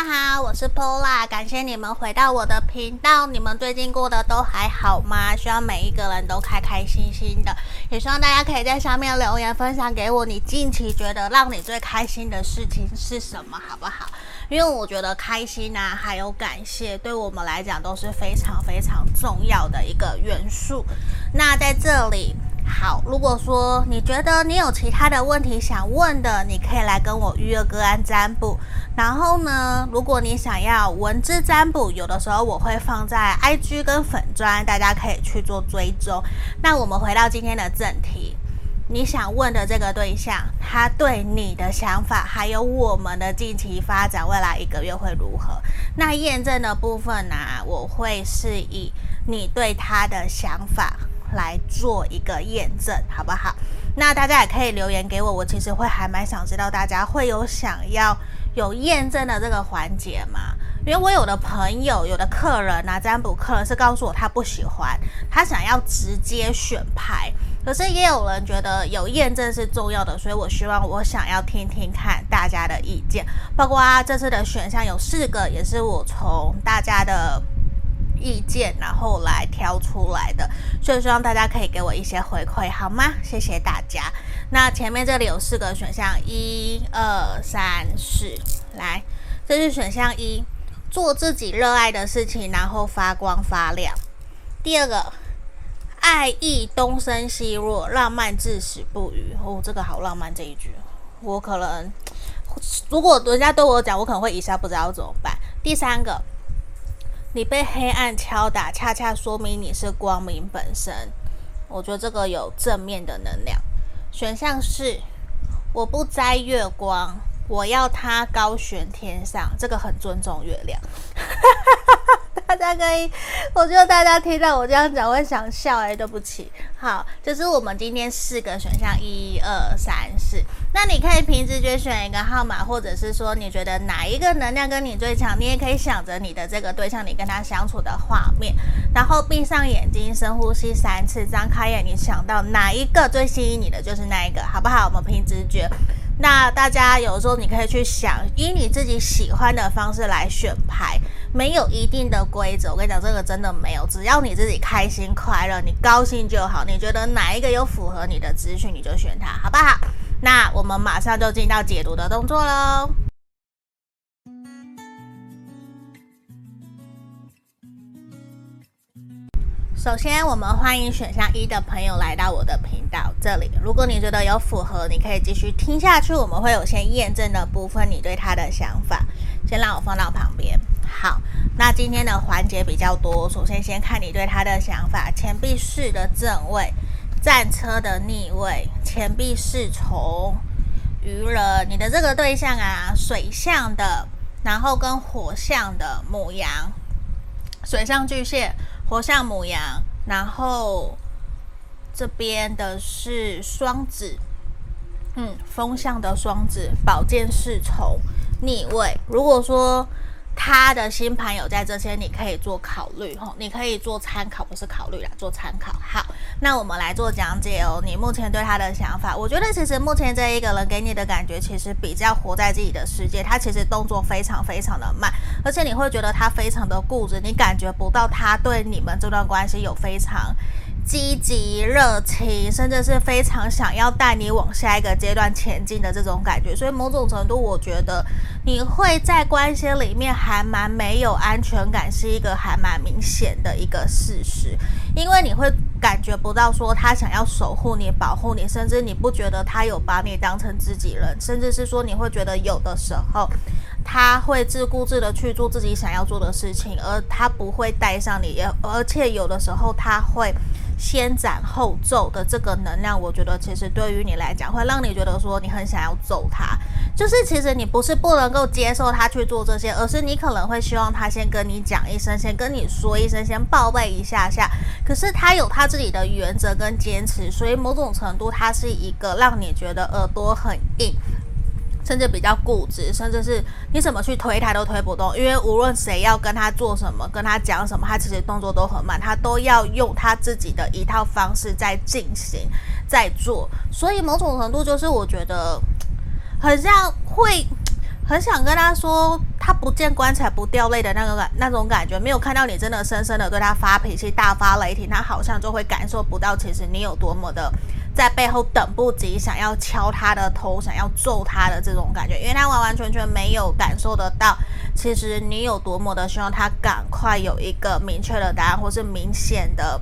大家好，我是 Pola，感谢你们回到我的频道。你们最近过得都还好吗？希望每一个人都开开心心的，也希望大家可以在下面留言分享给我，你近期觉得让你最开心的事情是什么，好不好？因为我觉得开心啊，还有感谢，对我们来讲都是非常非常重要的一个元素。那在这里。好，如果说你觉得你有其他的问题想问的，你可以来跟我预约个案占卜。然后呢，如果你想要文字占卜，有的时候我会放在 IG 跟粉专，大家可以去做追踪。那我们回到今天的正题，你想问的这个对象，他对你的想法，还有我们的近期发展，未来一个月会如何？那验证的部分呢，我会是以你对他的想法。来做一个验证，好不好？那大家也可以留言给我，我其实会还蛮想知道大家会有想要有验证的这个环节吗？因为我有的朋友、有的客人啊，占卜客人是告诉我他不喜欢，他想要直接选牌。可是也有人觉得有验证是重要的，所以我希望我想要听听看大家的意见。包括啊，这次的选项有四个，也是我从大家的。意见，然后来挑出来的，所以希望大家可以给我一些回馈，好吗？谢谢大家。那前面这里有四个选项，一、二、三、四，来，这是选项一，做自己热爱的事情，然后发光发亮。第二个，爱意东升西落，浪漫至死不渝。哦，这个好浪漫这一句，我可能如果人家对我讲，我可能会一下不知道怎么办。第三个。你被黑暗敲打，恰恰说明你是光明本身。我觉得这个有正面的能量。选项是，我不摘月光，我要它高悬天上。这个很尊重月亮。大家可以，我觉得大家听到我这样讲会想笑哎，对不起。好，这是我们今天四个选项，一二三四。那你可以凭直觉选一个号码，或者是说你觉得哪一个能量跟你最强，你也可以想着你的这个对象，你跟他相处的画面，然后闭上眼睛，深呼吸三次，张开眼，你想到哪一个最吸引你的，就是那一个，好不好？我们凭直觉。那大家有时候你可以去想，以你自己喜欢的方式来选牌。没有一定的规则，我跟你讲，这个真的没有。只要你自己开心快乐，你高兴就好。你觉得哪一个有符合你的资讯，你就选它，好不好？那我们马上就进到解读的动作喽。首先，我们欢迎选项一的朋友来到我的频道这里。如果你觉得有符合，你可以继续听下去。我们会有先验证的部分，你对他的想法，先让我放到旁边。好，那今天的环节比较多。首先，先看你对他的想法：钱币四的正位，战车的逆位，钱币侍从，愚人。你的这个对象啊，水象的，然后跟火象的母羊，水象巨蟹，火象母羊，然后这边的是双子，嗯，风象的双子，宝剑侍从，逆位。如果说他的星盘有在这些，你可以做考虑吼，你可以做参考，不是考虑啦，做参考。好，那我们来做讲解哦。你目前对他的想法，我觉得其实目前这一个人给你的感觉，其实比较活在自己的世界，他其实动作非常非常的慢，而且你会觉得他非常的固执，你感觉不到他对你们这段关系有非常。积极、热情，甚至是非常想要带你往下一个阶段前进的这种感觉，所以某种程度，我觉得你会在关系里面还蛮没有安全感，是一个还蛮明显的一个事实，因为你会感觉不到说他想要守护你、保护你，甚至你不觉得他有把你当成自己人，甚至是说你会觉得有的时候他会自顾自的去做自己想要做的事情，而他不会带上你，而且有的时候他会。先斩后奏的这个能量，我觉得其实对于你来讲，会让你觉得说你很想要揍他。就是其实你不是不能够接受他去做这些，而是你可能会希望他先跟你讲一声，先跟你说一声，先报备一下下。可是他有他自己的原则跟坚持，所以某种程度他是一个让你觉得耳朵很硬。甚至比较固执，甚至是你怎么去推他都推不动，因为无论谁要跟他做什么，跟他讲什么，他其实动作都很慢，他都要用他自己的一套方式在进行，在做。所以某种程度就是我觉得很像会很想跟他说，他不见棺材不掉泪的那个感那种感觉，没有看到你真的深深的对他发脾气、大发雷霆，他好像就会感受不到，其实你有多么的在背后等不及，想要敲他的头，想要揍他的这种感觉，因为他完完全全没有感受得到，其实你有多么的希望他赶快有一个明确的答案，或是明显的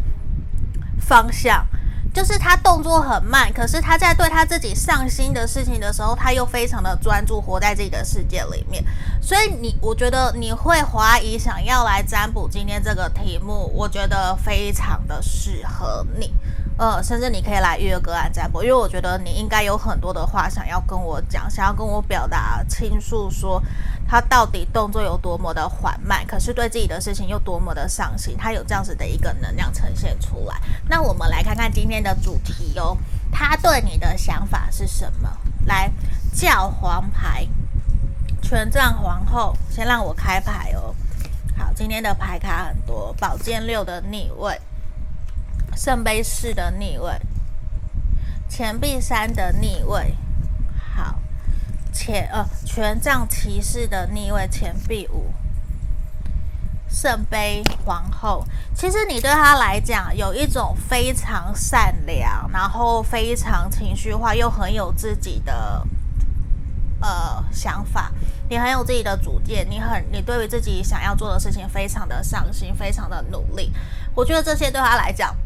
方向。就是他动作很慢，可是他在对他自己上心的事情的时候，他又非常的专注，活在自己的世界里面。所以你，我觉得你会怀疑想要来占卜今天这个题目，我觉得非常的适合你。呃，甚至你可以来预约个案占卜，因为我觉得你应该有很多的话想要跟我讲，想要跟我表达、倾诉，说他到底动作有多么的缓慢，可是对自己的事情又多么的上心，他有这样子的一个能量呈现出来。那我们来看看今天的主题哦，他对你的想法是什么？来，教皇牌、权杖皇后，先让我开牌哦。好，今天的牌卡很多，宝剑六的逆位。圣杯四的逆位，钱币三的逆位，好，钱呃权杖骑士的逆位，钱币五，圣杯皇后。其实你对他来讲，有一种非常善良，然后非常情绪化，又很有自己的呃想法。你很有自己的主见，你很你对于自己想要做的事情非常的上心，非常的努力。我觉得这些对他来讲。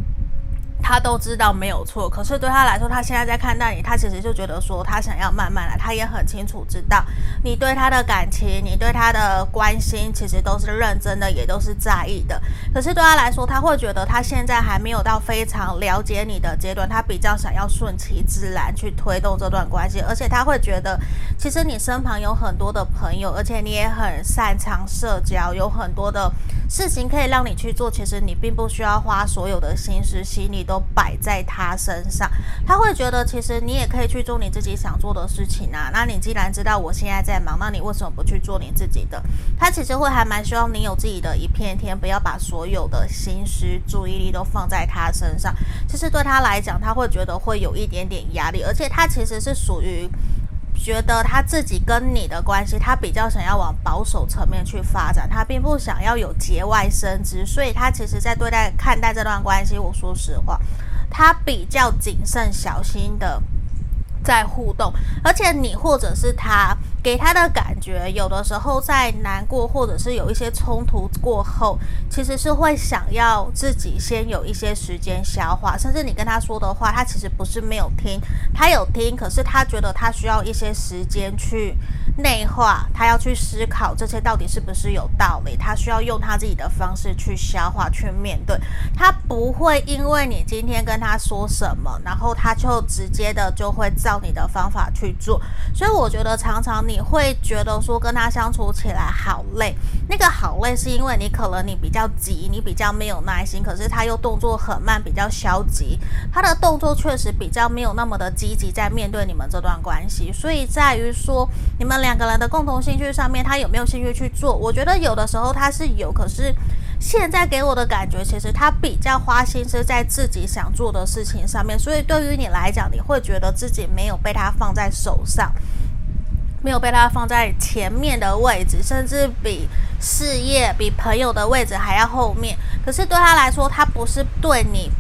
他都知道没有错，可是对他来说，他现在在看待你，他其实就觉得说，他想要慢慢来。他也很清楚知道你对他的感情，你对他的关心，其实都是认真的，也都是在意的。可是对他来说，他会觉得他现在还没有到非常了解你的阶段，他比较想要顺其自然去推动这段关系，而且他会觉得，其实你身旁有很多的朋友，而且你也很擅长社交，有很多的事情可以让你去做。其实你并不需要花所有的心思、心力都都摆在他身上，他会觉得其实你也可以去做你自己想做的事情啊。那你既然知道我现在在忙，那你为什么不去做你自己的？他其实会还蛮希望你有自己的一片天，不要把所有的心思、注意力都放在他身上。其实对他来讲，他会觉得会有一点点压力，而且他其实是属于觉得他自己跟你的关系，他比较想要往保守层面去发展，他并不想要有节外生枝，所以他其实在对待看待这段关系，我说实话。他比较谨慎小心的在互动，而且你或者是他给他的感觉，有的时候在难过或者是有一些冲突过后，其实是会想要自己先有一些时间消化，甚至你跟他说的话，他其实不是没有听，他有听，可是他觉得他需要一些时间去。内化，他要去思考这些到底是不是有道理，他需要用他自己的方式去消化、去面对。他不会因为你今天跟他说什么，然后他就直接的就会照你的方法去做。所以我觉得常常你你会觉得说跟他相处起来好累，那个好累是因为你可能你比较急，你比较没有耐心，可是他又动作很慢，比较消极。他的动作确实比较没有那么的积极，在面对你们这段关系。所以在于说你们。两个人的共同兴趣上面，他有没有兴趣去做？我觉得有的时候他是有，可是现在给我的感觉，其实他比较花心思在自己想做的事情上面。所以对于你来讲，你会觉得自己没有被他放在手上，没有被他放在前面的位置，甚至比事业、比朋友的位置还要后面。可是对他来说，他不是对你。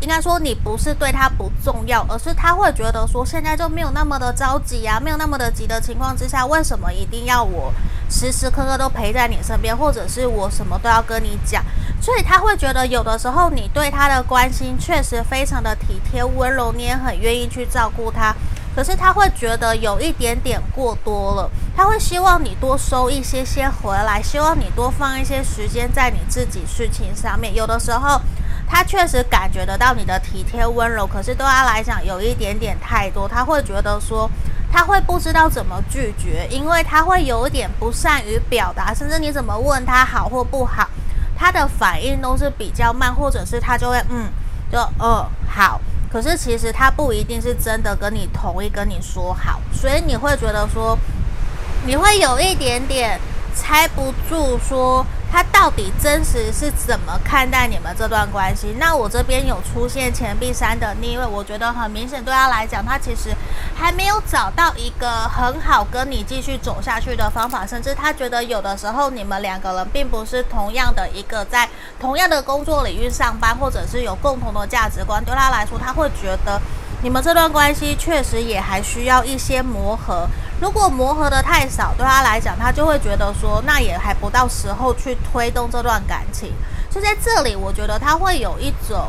应该说你不是对他不重要，而是他会觉得说现在就没有那么的着急啊，没有那么的急的情况之下，为什么一定要我时时刻刻都陪在你身边，或者是我什么都要跟你讲？所以他会觉得有的时候你对他的关心确实非常的体贴温柔，你也很愿意去照顾他，可是他会觉得有一点点过多了，他会希望你多收一些些回来，希望你多放一些时间在你自己事情上面，有的时候。他确实感觉得到你的体贴温柔，可是对他来讲有一点点太多，他会觉得说他会不知道怎么拒绝，因为他会有一点不善于表达，甚至你怎么问他好或不好，他的反应都是比较慢，或者是他就会嗯，就嗯好，可是其实他不一定是真的跟你同意跟你说好，所以你会觉得说你会有一点点。猜不住说他到底真实是怎么看待你们这段关系。那我这边有出现钱币三的逆位，我觉得很明显对他来讲，他其实还没有找到一个很好跟你继续走下去的方法，甚至他觉得有的时候你们两个人并不是同样的一个在同样的工作领域上班，或者是有共同的价值观，对他来说他会觉得。你们这段关系确实也还需要一些磨合。如果磨合的太少，对他来讲，他就会觉得说，那也还不到时候去推动这段感情。就在这里，我觉得他会有一种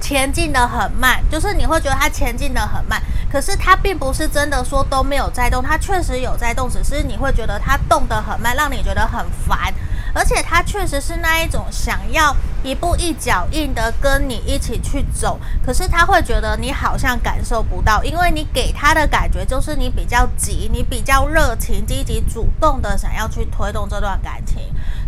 前进的很慢，就是你会觉得他前进的很慢，可是他并不是真的说都没有在动，他确实有在动，只是你会觉得他动得很慢，让你觉得很烦。而且他确实是那一种想要一步一脚印的跟你一起去走，可是他会觉得你好像感受不到，因为你给他的感觉就是你比较急，你比较热情、积极、主动的想要去推动这段感情。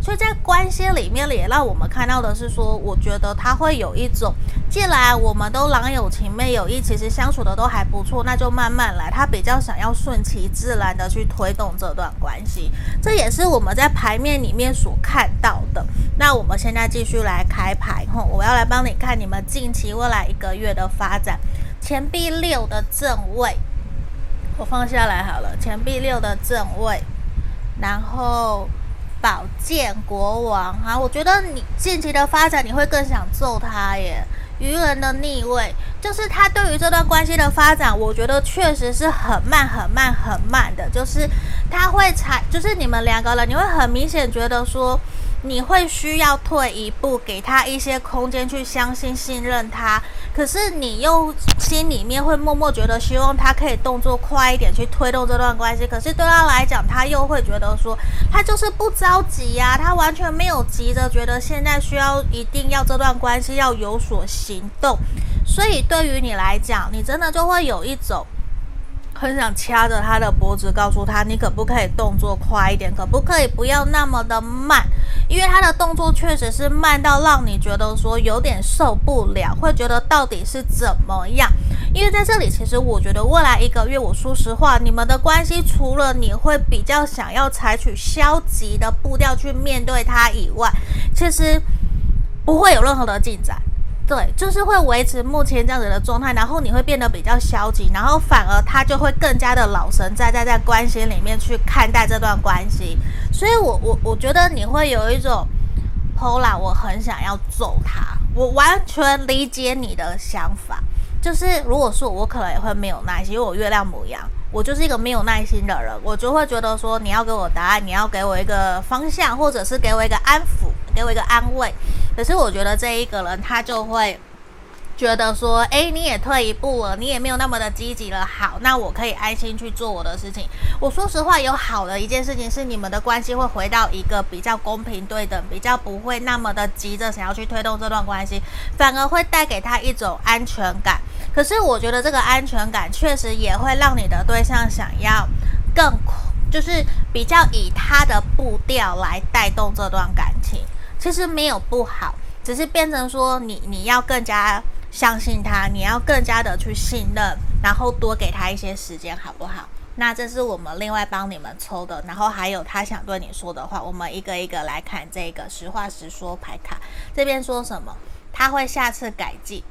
所以在关系里面也让我们看到的是说，我觉得他会有一种，既然我们都郎有情妹有意，其实相处的都还不错，那就慢慢来。他比较想要顺其自然的去推动这段关系，这也是我们在牌面里面所看到的。那我们现在继续来开牌吼，我要来帮你看你们近期未来一个月的发展。钱币六的正位，我放下来好了。钱币六的正位，然后宝剑国王啊，我觉得你近期的发展你会更想揍他耶。愚人的逆位，就是他对于这段关系的发展，我觉得确实是很慢、很慢、很慢的。就是他会采，就是你们两个人，你会很明显觉得说。你会需要退一步，给他一些空间去相信、信任他。可是你又心里面会默默觉得，希望他可以动作快一点去推动这段关系。可是对他来讲，他又会觉得说，他就是不着急呀，他完全没有急着，觉得现在需要一定要这段关系要有所行动。所以对于你来讲，你真的就会有一种。很想掐着他的脖子，告诉他：“你可不可以动作快一点？可不可以不要那么的慢？因为他的动作确实是慢到让你觉得说有点受不了，会觉得到底是怎么样？因为在这里，其实我觉得未来一个月，我说实话，你们的关系除了你会比较想要采取消极的步调去面对他以外，其实不会有任何的进展。”对，就是会维持目前这样子的状态，然后你会变得比较消极，然后反而他就会更加的老神在在在关系里面去看待这段关系，所以我我我觉得你会有一种 Paula，我很想要揍他，我完全理解你的想法，就是如果说我可能也会没有耐心，因为我月亮牡羊，我就是一个没有耐心的人，我就会觉得说你要给我答案，你要给我一个方向，或者是给我一个安抚，给我一个安慰。可是我觉得这一个人他就会觉得说，诶，你也退一步了，你也没有那么的积极了。好，那我可以安心去做我的事情。我说实话，有好的一件事情是，你们的关系会回到一个比较公平对等，比较不会那么的急着想要去推动这段关系，反而会带给他一种安全感。可是我觉得这个安全感确实也会让你的对象想要更，就是比较以他的步调来带动这段感情。其实没有不好，只是变成说你你要更加相信他，你要更加的去信任，然后多给他一些时间，好不好？那这是我们另外帮你们抽的，然后还有他想对你说的话，我们一个一个来看这个实话实说牌卡，这边说什么？他会下次改进。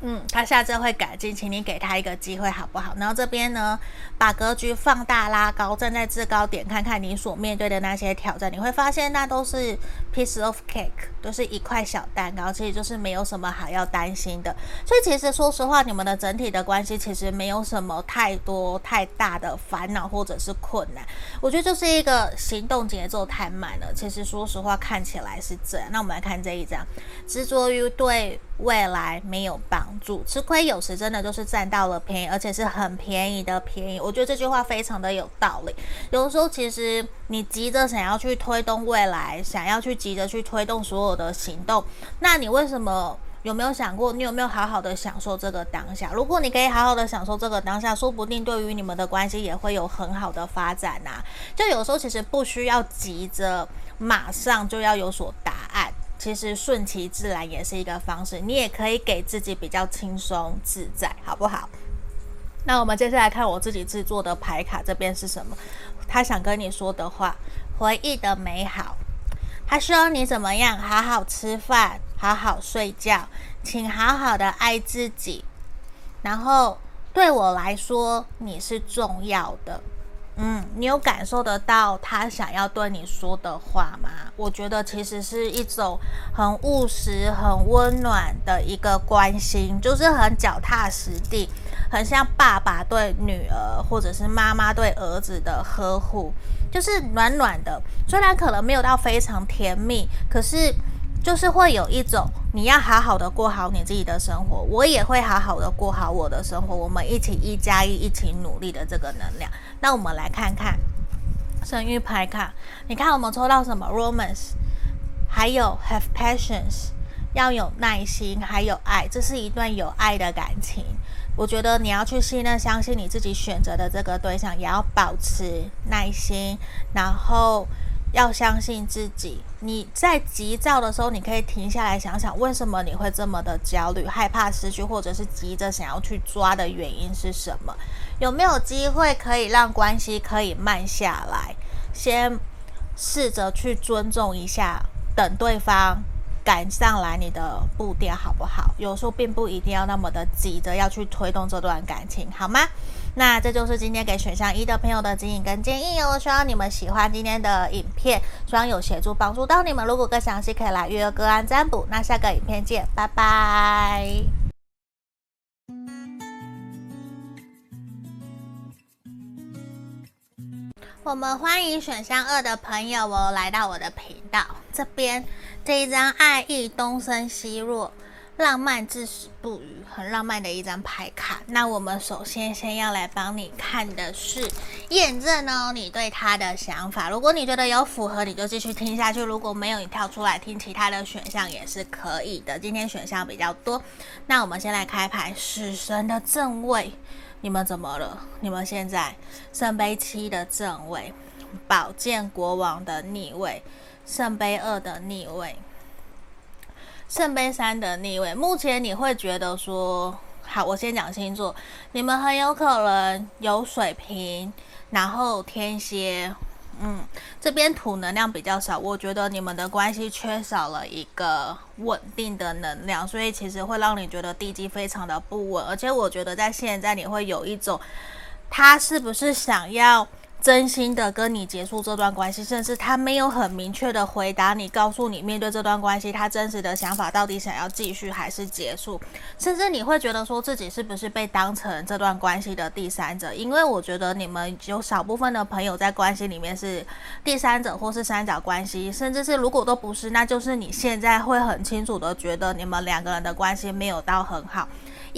嗯，他下次会改进，请你给他一个机会，好不好？然后这边呢，把格局放大拉高，站在制高点，看看你所面对的那些挑战，你会发现那都是 piece of cake，都是一块小蛋糕，其实就是没有什么好要担心的。所以其实说实话，你们的整体的关系其实没有什么太多太大的烦恼或者是困难。我觉得就是一个行动节奏太慢了。其实说实话，看起来是这样。那我们来看这一张，执着于对未来没有帮助，吃亏有时真的就是占到了便宜，而且是很便宜的便宜。我觉得这句话非常的有道理。有的时候，其实你急着想要去推动未来，想要去急着去推动所有的行动，那你为什么有没有想过，你有没有好好的享受这个当下？如果你可以好好的享受这个当下，说不定对于你们的关系也会有很好的发展呐。就有时候其实不需要急着马上就要有所答案。其实顺其自然也是一个方式，你也可以给自己比较轻松自在，好不好？那我们接下来看我自己制作的牌卡，这边是什么？他想跟你说的话，回忆的美好。他说你怎么样？好好吃饭，好好睡觉，请好好的爱自己。然后对我来说，你是重要的。嗯，你有感受得到他想要对你说的话吗？我觉得其实是一种很务实、很温暖的一个关心，就是很脚踏实地，很像爸爸对女儿或者是妈妈对儿子的呵护，就是暖暖的。虽然可能没有到非常甜蜜，可是。就是会有一种你要好好的过好你自己的生活，我也会好好的过好我的生活，我们一起一加一，一起努力的这个能量。那我们来看看生育牌卡，你看我们抽到什么？Romance，还有 Have Patience，要有耐心，还有爱，这是一段有爱的感情。我觉得你要去信任、相信你自己选择的这个对象，也要保持耐心，然后。要相信自己。你在急躁的时候，你可以停下来想想，为什么你会这么的焦虑、害怕失去，或者是急着想要去抓的原因是什么？有没有机会可以让关系可以慢下来？先试着去尊重一下，等对方赶上来你的步调，好不好？有时候并不一定要那么的急着要去推动这段感情，好吗？那这就是今天给选项一的朋友的指引跟建议哦，希望你们喜欢今天的影片，希望有协助帮助到你们。如果更详细，可以来预约个案占卜。那下个影片见，拜拜。我们欢迎选项二的朋友哦，来到我的频道这边，这一张爱意东升西落。浪漫至死不渝，很浪漫的一张牌卡。那我们首先先要来帮你看的是验证哦，你对他的想法。如果你觉得有符合，你就继续听下去；如果没有，你跳出来听其他的选项也是可以的。今天选项比较多，那我们先来开牌。死神的正位，你们怎么了？你们现在圣杯七的正位，宝剑国王的逆位，圣杯二的逆位。圣杯三的逆位，目前你会觉得说，好，我先讲星座，你们很有可能有水瓶，然后天蝎，嗯，这边土能量比较少，我觉得你们的关系缺少了一个稳定的能量，所以其实会让你觉得地基非常的不稳，而且我觉得在现在你会有一种，他是不是想要。真心的跟你结束这段关系，甚至他没有很明确的回答你，告诉你面对这段关系他真实的想法到底想要继续还是结束，甚至你会觉得说自己是不是被当成这段关系的第三者？因为我觉得你们有少部分的朋友在关系里面是第三者或是三角关系，甚至是如果都不是，那就是你现在会很清楚的觉得你们两个人的关系没有到很好。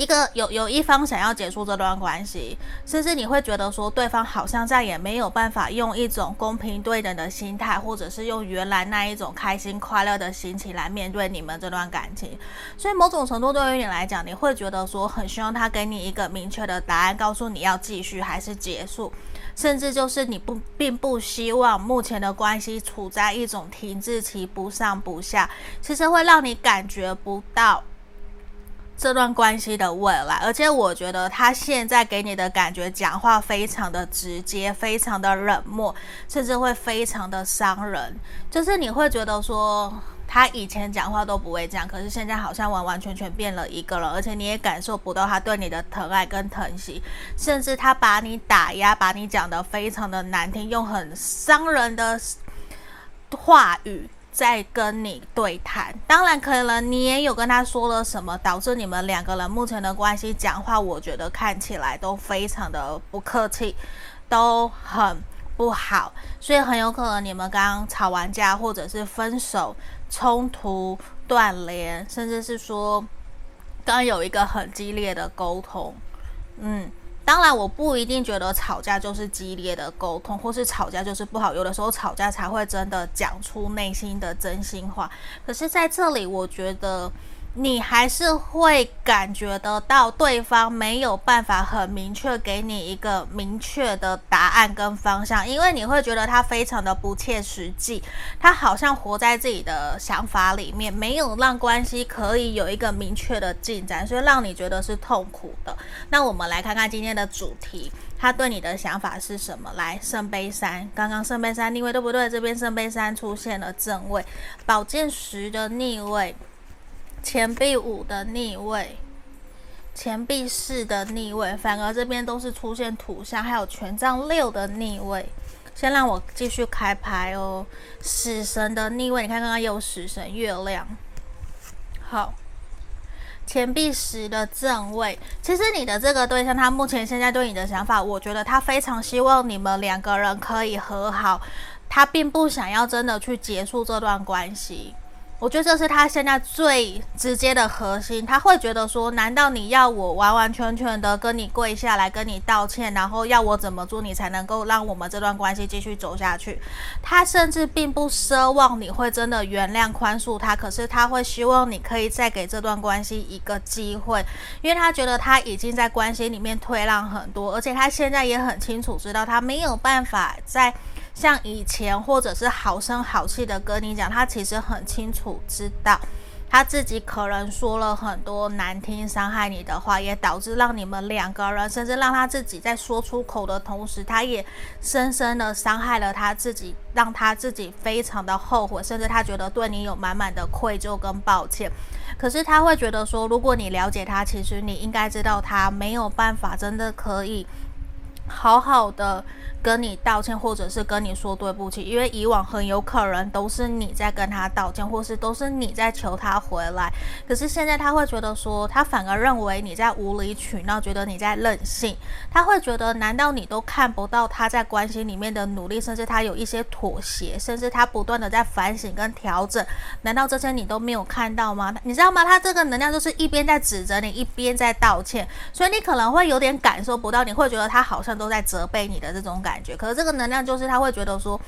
一个有有一方想要结束这段关系，甚至你会觉得说对方好像再也没有办法用一种公平对等的心态，或者是用原来那一种开心快乐的心情来面对你们这段感情。所以某种程度对于你来讲，你会觉得说很希望他给你一个明确的答案，告诉你要继续还是结束，甚至就是你不并不希望目前的关系处在一种停滞期，不上不下，其实会让你感觉不到。这段关系的未来，而且我觉得他现在给你的感觉，讲话非常的直接，非常的冷漠，甚至会非常的伤人。就是你会觉得说，他以前讲话都不会这样，可是现在好像完完全全变了一个人，而且你也感受不到他对你的疼爱跟疼惜，甚至他把你打压，把你讲得非常的难听，用很伤人的话语。在跟你对谈，当然可能你也有跟他说了什么，导致你们两个人目前的关系讲话，我觉得看起来都非常的不客气，都很不好，所以很有可能你们刚刚吵完架，或者是分手、冲突、断联，甚至是说刚有一个很激烈的沟通，嗯。当然，我不一定觉得吵架就是激烈的沟通，或是吵架就是不好。有的时候吵架才会真的讲出内心的真心话。可是在这里，我觉得。你还是会感觉得到对方没有办法很明确给你一个明确的答案跟方向，因为你会觉得他非常的不切实际，他好像活在自己的想法里面，没有让关系可以有一个明确的进展，所以让你觉得是痛苦的。那我们来看看今天的主题。他对你的想法是什么？来，圣杯三，刚刚圣杯三逆位对不对？这边圣杯三出现了正位，宝剑十的逆位，钱币五的逆位，钱币四的逆位，反而这边都是出现土象，还有权杖六的逆位。先让我继续开牌哦。死神的逆位，你看刚刚有死神月亮。好，钱币十的正位。其实你的这个对象，他目前现在对你的想法，我觉得他非常希望你们两个人可以和好，他并不想要真的去结束这段关系。我觉得这是他现在最直接的核心，他会觉得说，难道你要我完完全全的跟你跪下来跟你道歉，然后要我怎么做你才能够让我们这段关系继续走下去？他甚至并不奢望你会真的原谅宽恕他，可是他会希望你可以再给这段关系一个机会，因为他觉得他已经在关系里面退让很多，而且他现在也很清楚知道他没有办法再。像以前，或者是好声好气的跟你讲，他其实很清楚知道，他自己可能说了很多难听、伤害你的话，也导致让你们两个人，甚至让他自己在说出口的同时，他也深深的伤害了他自己，让他自己非常的后悔，甚至他觉得对你有满满的愧疚跟抱歉。可是他会觉得说，如果你了解他，其实你应该知道，他没有办法真的可以好好的。跟你道歉，或者是跟你说对不起，因为以往很有可能都是你在跟他道歉，或是都是你在求他回来。可是现在他会觉得说，他反而认为你在无理取闹，觉得你在任性。他会觉得，难道你都看不到他在关系里面的努力，甚至他有一些妥协，甚至他不断的在反省跟调整？难道这些你都没有看到吗？你知道吗？他这个能量就是一边在指责你，一边在道歉，所以你可能会有点感受不到，你会觉得他好像都在责备你的这种感。感觉，可是这个能量就是他会觉得说，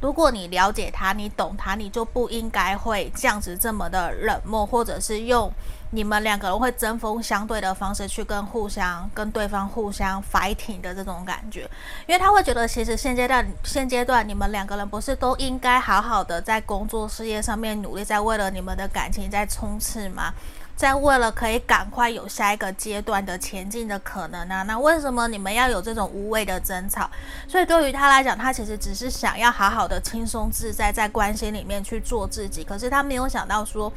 如果你了解他，你懂他，你就不应该会这样子这么的冷漠，或者是用你们两个人会针锋相对的方式去跟互相跟对方互相 fighting 的这种感觉，因为他会觉得其实现阶段现阶段你们两个人不是都应该好好的在工作事业上面努力，在为了你们的感情在冲刺吗？在为了可以赶快有下一个阶段的前进的可能呢、啊？那为什么你们要有这种无谓的争吵？所以对于他来讲，他其实只是想要好好的轻松自在在关心里面去做自己，可是他没有想到说。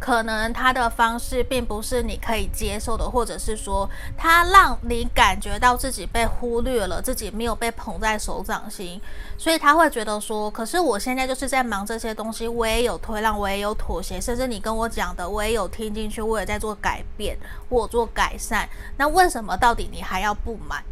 可能他的方式并不是你可以接受的，或者是说他让你感觉到自己被忽略了，自己没有被捧在手掌心，所以他会觉得说，可是我现在就是在忙这些东西，我也有退让，我也有妥协，甚至你跟我讲的，我也有听进去，我也在做改变，我做改善，那为什么到底你还要不满？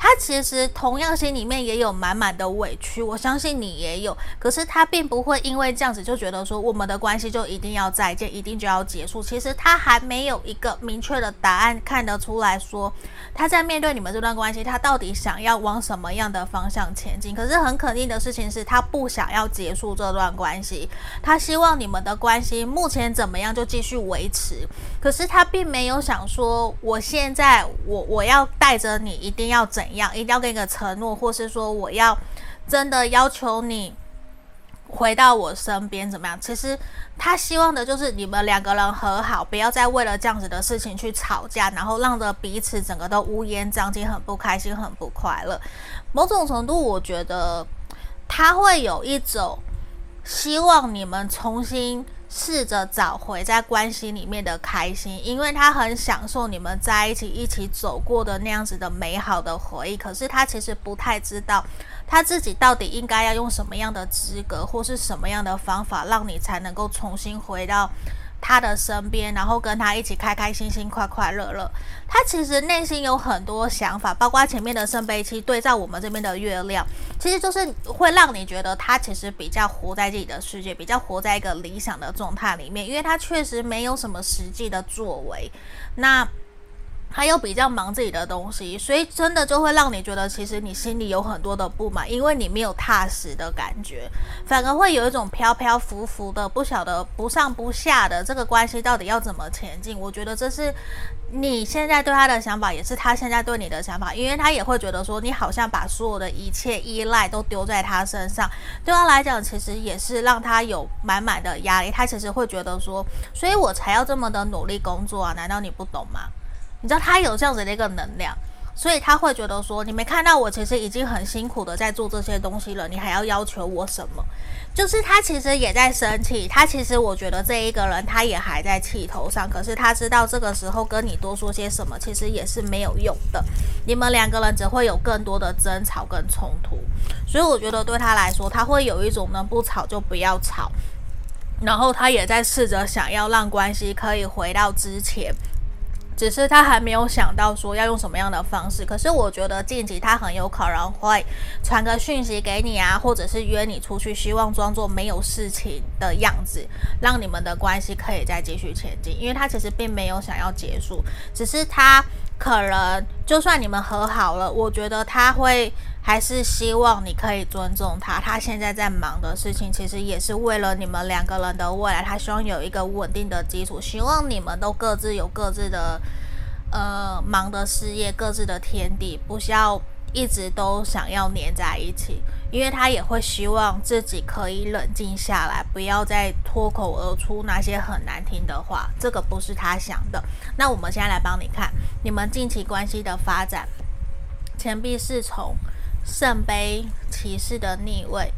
他其实同样心里面也有满满的委屈，我相信你也有。可是他并不会因为这样子就觉得说我们的关系就一定要再见，一定就要结束。其实他还没有一个明确的答案看得出来说他在面对你们这段关系，他到底想要往什么样的方向前进。可是很肯定的事情是他不想要结束这段关系，他希望你们的关系目前怎么样就继续维持。可是他并没有想说我现在我我要带着你一定要怎。一样，一定要给你个承诺，或是说我要真的要求你回到我身边，怎么样？其实他希望的就是你们两个人和好，不要再为了这样子的事情去吵架，然后让着彼此整个都乌烟瘴气，很不开心，很不快乐。某种程度，我觉得他会有一种希望你们重新。试着找回在关系里面的开心，因为他很享受你们在一起一起走过的那样子的美好的回忆。可是他其实不太知道他自己到底应该要用什么样的资格或是什么样的方法，让你才能够重新回到。他的身边，然后跟他一起开开心心、快快乐乐。他其实内心有很多想法，包括前面的圣杯七对照我们这边的月亮，其实就是会让你觉得他其实比较活在自己的世界，比较活在一个理想的状态里面，因为他确实没有什么实际的作为。那。他又比较忙自己的东西，所以真的就会让你觉得，其实你心里有很多的不满，因为你没有踏实的感觉，反而会有一种飘飘浮浮的，不晓得不上不下的这个关系到底要怎么前进。我觉得这是你现在对他的想法，也是他现在对你的想法，因为他也会觉得说，你好像把所有的一切依赖都丢在他身上，对他来讲，其实也是让他有满满的压力。他其实会觉得说，所以我才要这么的努力工作啊，难道你不懂吗？你知道他有这样子的一个能量，所以他会觉得说，你没看到我其实已经很辛苦的在做这些东西了，你还要要求我什么？就是他其实也在生气，他其实我觉得这一个人他也还在气头上，可是他知道这个时候跟你多说些什么，其实也是没有用的，你们两个人只会有更多的争吵跟冲突，所以我觉得对他来说，他会有一种能不吵就不要吵，然后他也在试着想要让关系可以回到之前。只是他还没有想到说要用什么样的方式，可是我觉得近期他很有可能会传个讯息给你啊，或者是约你出去，希望装作没有事情的样子，让你们的关系可以再继续前进。因为他其实并没有想要结束，只是他可能就算你们和好了，我觉得他会还是希望你可以尊重他。他现在在忙的事情，其实也是为了你们两个人的未来，他希望有一个稳定的基础，希望你们都各自有各自的。呃，忙的事业，各自的天地，不需要一直都想要黏在一起，因为他也会希望自己可以冷静下来，不要再脱口而出那些很难听的话，这个不是他想的。那我们现在来帮你看你们近期关系的发展，钱币侍从、圣杯骑士的逆位。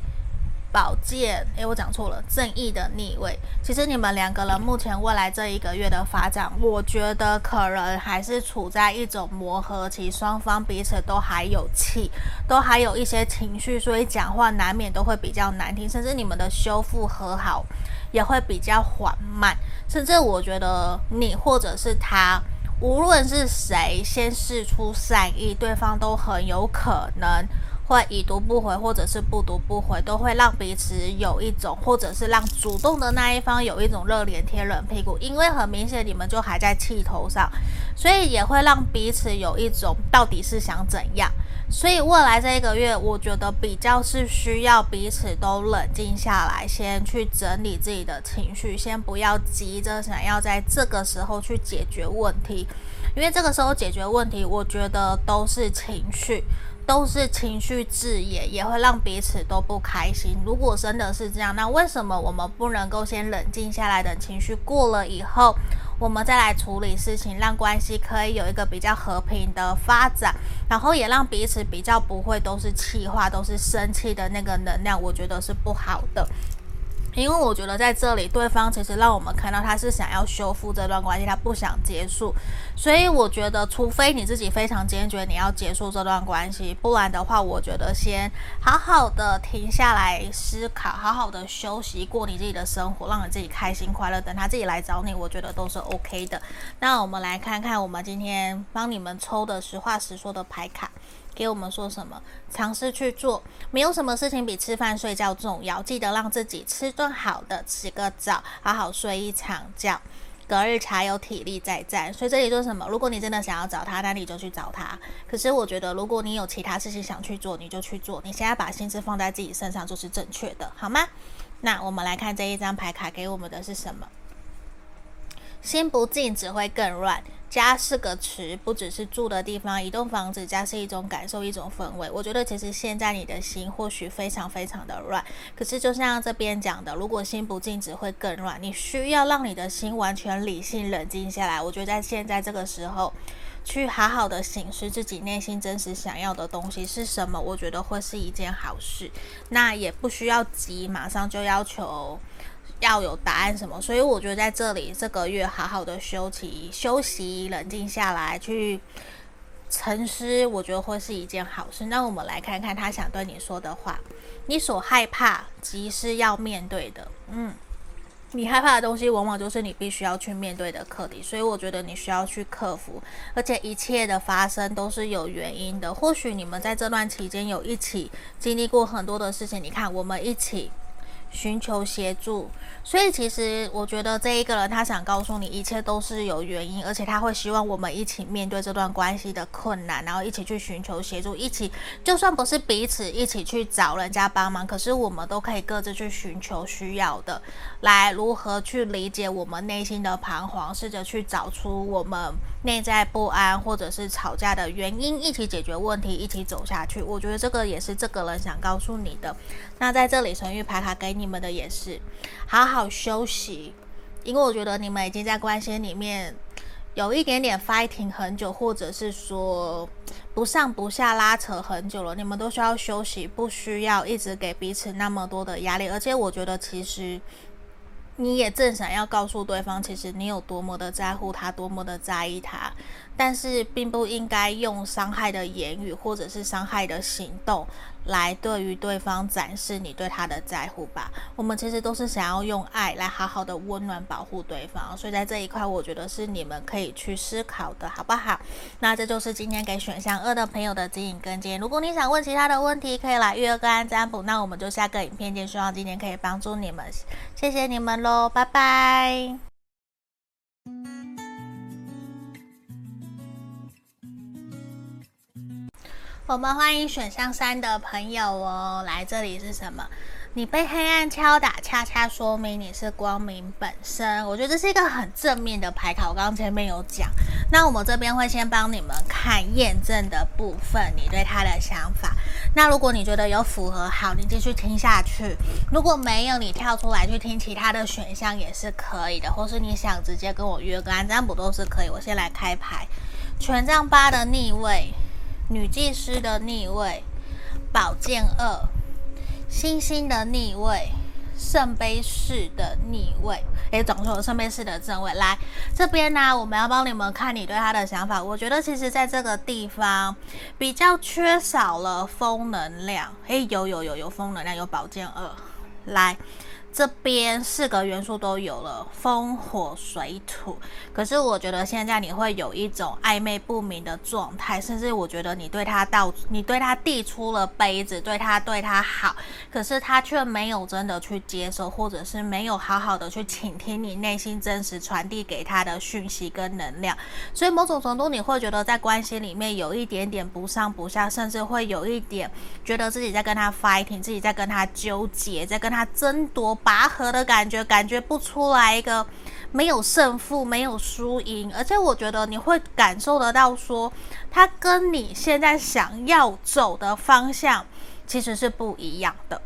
宝剑，诶，我讲错了，正义的逆位。其实你们两个人目前未来这一个月的发展，我觉得可能还是处在一种磨合期，双方彼此都还有气，都还有一些情绪，所以讲话难免都会比较难听，甚至你们的修复和好也会比较缓慢。甚至我觉得你或者是他，无论是谁先试出善意，对方都很有可能。会已读不回，或者是不读不回，都会让彼此有一种，或者是让主动的那一方有一种热脸贴冷屁股，因为很明显你们就还在气头上，所以也会让彼此有一种到底是想怎样。所以未来这一个月，我觉得比较是需要彼此都冷静下来，先去整理自己的情绪，先不要急着想要在这个时候去解决问题，因为这个时候解决问题，我觉得都是情绪。都是情绪字眼，也会让彼此都不开心。如果真的是这样，那为什么我们不能够先冷静下来，等情绪过了以后，我们再来处理事情，让关系可以有一个比较和平的发展，然后也让彼此比较不会都是气话，都是生气的那个能量，我觉得是不好的。因为我觉得在这里，对方其实让我们看到他是想要修复这段关系，他不想结束。所以我觉得，除非你自己非常坚决，你要结束这段关系，不然的话，我觉得先好好的停下来思考，好好的休息，过你自己的生活，让你自己开心快乐。等他自己来找你，我觉得都是 OK 的。那我们来看看，我们今天帮你们抽的实话实说的牌卡。给我们说什么？尝试去做，没有什么事情比吃饭睡觉重要。记得让自己吃顿好的，洗个澡，好好睡一场觉，隔日才有体力再战。所以这里说什么？如果你真的想要找他，那你就去找他。可是我觉得，如果你有其他事情想去做，你就去做。你现在把心思放在自己身上就是正确的，好吗？那我们来看这一张牌卡给我们的是什么？心不静只会更乱。家是个词，不只是住的地方。一栋房子，家是一种感受，一种氛围。我觉得其实现在你的心或许非常非常的乱，可是就像这边讲的，如果心不静，只会更乱。你需要让你的心完全理性冷静下来。我觉得在现在这个时候，去好好的省思自己内心真实想要的东西是什么，我觉得会是一件好事。那也不需要急，马上就要求。要有答案什么，所以我觉得在这里这个月好好的休息、休息、冷静下来，去沉思，我觉得会是一件好事。那我们来看看他想对你说的话。你所害怕即是要面对的，嗯，你害怕的东西往往就是你必须要去面对的课题，所以我觉得你需要去克服，而且一切的发生都是有原因的。或许你们在这段期间有一起经历过很多的事情，你看我们一起。寻求协助，所以其实我觉得这一个人他想告诉你，一切都是有原因，而且他会希望我们一起面对这段关系的困难，然后一起去寻求协助，一起就算不是彼此一起去找人家帮忙，可是我们都可以各自去寻求需要的，来如何去理解我们内心的彷徨，试着去找出我们内在不安或者是吵架的原因，一起解决问题，一起走下去。我觉得这个也是这个人想告诉你的。那在这里，神諭牌卡给你们的也是好好休息，因为我觉得你们已经在关系里面有一点点 fighting 很久，或者是说不上不下拉扯很久了，你们都需要休息，不需要一直给彼此那么多的压力。而且我觉得，其实你也正想要告诉对方，其实你有多么的在乎他，多么的在意他。但是，并不应该用伤害的言语或者是伤害的行动来对于对方展示你对他的在乎吧。我们其实都是想要用爱来好好的温暖保护对方，所以在这一块，我觉得是你们可以去思考的，好不好？那这就是今天给选项二的朋友的指引跟建议。如果你想问其他的问题，可以来预约个案占卜。那我们就下个影片见，希望今天可以帮助你们，谢谢你们喽，拜拜。我们欢迎选项三的朋友哦，来这里是什么？你被黑暗敲打，恰恰说明你是光明本身。我觉得这是一个很正面的牌卡。我刚刚前面有讲，那我们这边会先帮你们看验证的部分，你对他的想法。那如果你觉得有符合，好，你继续听下去；如果没有，你跳出来去听其他的选项也是可以的，或是你想直接跟我约个案占卜都是可以。我先来开牌，权杖八的逆位。女祭司的逆位，宝剑二，星星的逆位，圣杯四的逆位，诶，总共有圣杯四的正位。来这边呢，我们要帮你们看你对他的想法。我觉得其实在这个地方比较缺少了风能量。诶，有有有有风能量，有宝剑二。来。这边四个元素都有了，风、火、水、土。可是我觉得现在你会有一种暧昧不明的状态，甚至我觉得你对他倒，你对他递出了杯子，对他对他好，可是他却没有真的去接受，或者是没有好好的去倾听你内心真实传递给他的讯息跟能量。所以某种程度你会觉得在关系里面有一点点不上不下，甚至会有一点觉得自己在跟他 fighting，自己在跟他纠结，在跟他争夺。拔河的感觉，感觉不出来一个没有胜负、没有输赢，而且我觉得你会感受得到，说他跟你现在想要走的方向其实是不一样的。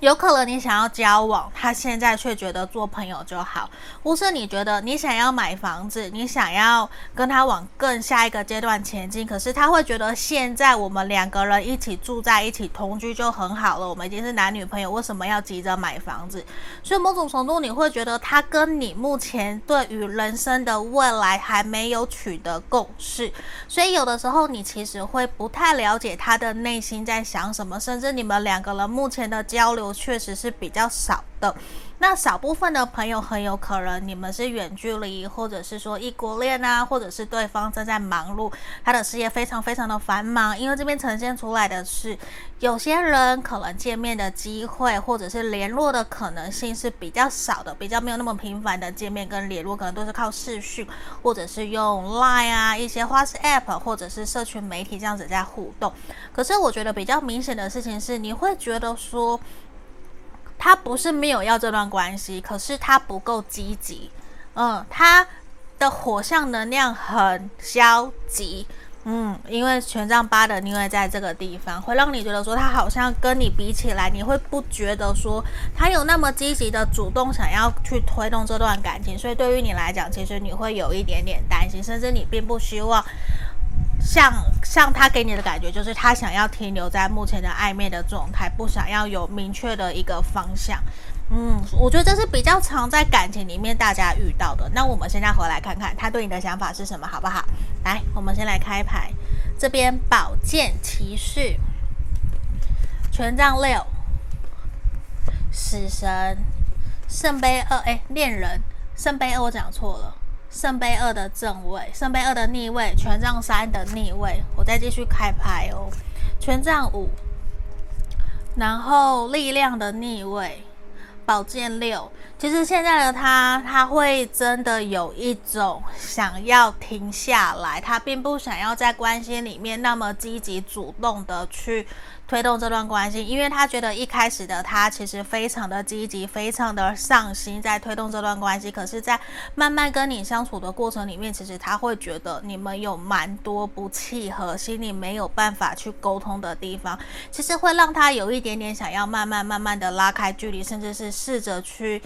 有可能你想要交往，他现在却觉得做朋友就好；或是你觉得你想要买房子，你想要跟他往更下一个阶段前进，可是他会觉得现在我们两个人一起住在一起同居就很好了，我们已经是男女朋友，为什么要急着买房子？所以某种程度你会觉得他跟你目前对于人生的未来还没有取得共识，所以有的时候你其实会不太了解他的内心在想什么，甚至你们两个人目前的交流。确实是比较少的，那少部分的朋友很有可能你们是远距离，或者是说异国恋啊，或者是对方正在忙碌，他的事业非常非常的繁忙。因为这边呈现出来的是，有些人可能见面的机会，或者是联络的可能性是比较少的，比较没有那么频繁的见面跟联络，可能都是靠视讯，或者是用 Line 啊，一些花式 App，或者是社群媒体这样子在互动。可是我觉得比较明显的事情是，你会觉得说。他不是没有要这段关系，可是他不够积极，嗯，他的火象能量很消极，嗯，因为权杖八的逆位在这个地方，会让你觉得说他好像跟你比起来，你会不觉得说他有那么积极的主动想要去推动这段感情，所以对于你来讲，其实你会有一点点担心，甚至你并不希望。像像他给你的感觉，就是他想要停留在目前的暧昧的状态，不想要有明确的一个方向。嗯，我觉得这是比较常在感情里面大家遇到的。那我们现在回来看看他对你的想法是什么，好不好？来，我们先来开牌，这边宝剑骑士、权杖六、死神、圣杯二，哎，恋人，圣杯二我讲错了。圣杯二的正位，圣杯二的逆位，权杖三的逆位，我再继续开牌哦。权杖五，然后力量的逆位，宝剑六。其实现在的他，他会真的有一种想要停下来，他并不想要在关系里面那么积极主动的去。推动这段关系，因为他觉得一开始的他其实非常的积极，非常的上心在推动这段关系。可是，在慢慢跟你相处的过程里面，其实他会觉得你们有蛮多不契合，心里没有办法去沟通的地方，其实会让他有一点点想要慢慢慢慢的拉开距离，甚至是试着去